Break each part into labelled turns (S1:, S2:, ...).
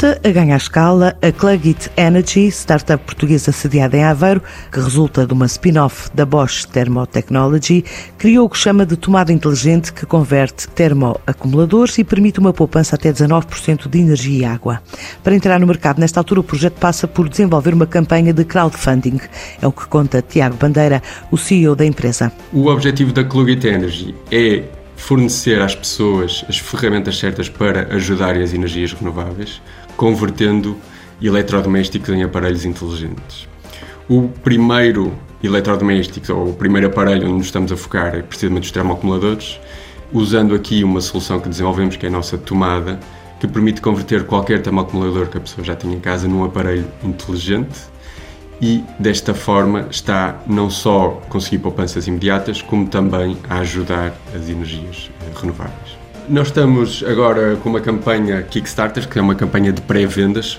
S1: A ganhar escala, a Clugit Energy, startup portuguesa sediada em Aveiro, que resulta de uma spin-off da Bosch Thermotechnology, criou o que chama de tomada inteligente que converte termoacumuladores e permite uma poupança até 19% de energia e água. Para entrar no mercado, nesta altura, o projeto passa por desenvolver uma campanha de crowdfunding. É o que conta Tiago Bandeira, o CEO da empresa.
S2: O objetivo da Clugit Energy é fornecer às pessoas as ferramentas certas para ajudarem as energias renováveis, convertendo eletrodomésticos em aparelhos inteligentes. O primeiro eletrodoméstico, ou o primeiro aparelho onde nos estamos a focar, é precisamente os termoacumuladores, usando aqui uma solução que desenvolvemos, que é a nossa tomada, que permite converter qualquer termoacumulador que a pessoa já tinha em casa num aparelho inteligente e desta forma está não só a conseguir poupanças imediatas, como também a ajudar as energias eh, renováveis. Nós estamos agora com uma campanha Kickstarter, que é uma campanha de pré-vendas.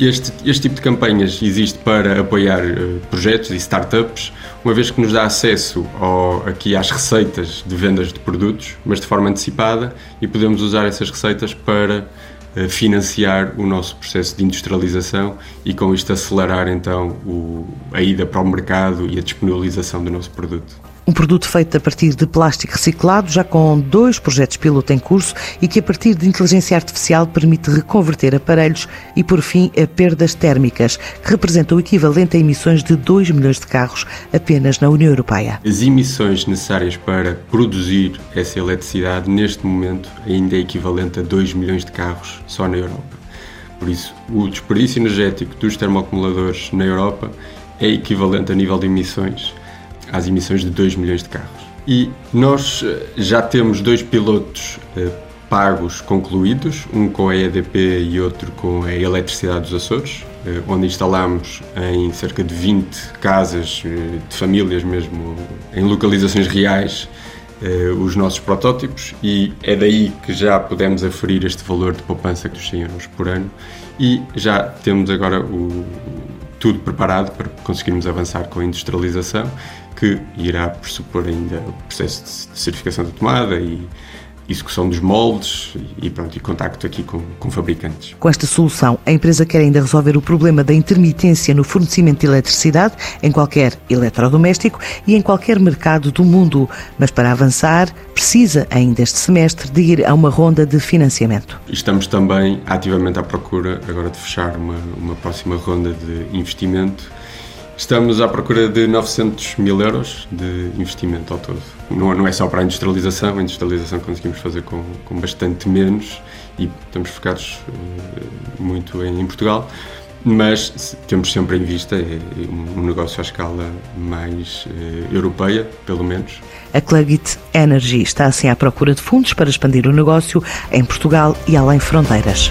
S2: Este, este tipo de campanhas existe para apoiar uh, projetos e startups, uma vez que nos dá acesso ao, aqui às receitas de vendas de produtos, mas de forma antecipada, e podemos usar essas receitas para financiar o nosso processo de industrialização e com isto acelerar então o, a ida para o mercado e a disponibilização do nosso produto.
S1: Um produto feito a partir de plástico reciclado, já com dois projetos piloto em curso e que, a partir de inteligência artificial, permite reconverter aparelhos e, por fim, a perdas térmicas, que representam o equivalente a emissões de 2 milhões de carros apenas na União Europeia.
S2: As emissões necessárias para produzir essa eletricidade, neste momento, ainda é equivalente a 2 milhões de carros só na Europa. Por isso, o desperdício energético dos termoacumuladores na Europa é equivalente a nível de emissões às emissões de 2 milhões de carros. E nós eh, já temos dois pilotos eh, pagos concluídos, um com a EDP e outro com a Eletricidade dos Açores, eh, onde instalamos em cerca de 20 casas de famílias mesmo, em localizações reais, os nossos protótipos e é daí que já podemos aferir este valor de poupança dos 100 euros por ano e já temos agora o, tudo preparado para conseguirmos avançar com a industrialização que irá pressupor ainda o processo de certificação da tomada e execução dos moldes e, pronto, e contacto aqui com, com fabricantes.
S1: Com esta solução, a empresa quer ainda resolver o problema da intermitência no fornecimento de eletricidade em qualquer eletrodoméstico e em qualquer mercado do mundo. Mas para avançar, precisa ainda este semestre de ir a uma ronda de financiamento.
S2: Estamos também ativamente à procura agora de fechar uma, uma próxima ronda de investimento Estamos à procura de 900 mil euros de investimento ao todo. Não, não é só para a industrialização, a industrialização conseguimos fazer com, com bastante menos e estamos focados uh, muito em, em, Portugal, mas temos sempre em vista é, um, um negócio à escala mais uh, europeia, pelo menos.
S1: A Clugit Energy está assim à procura de fundos para expandir o negócio em Portugal e além fronteiras.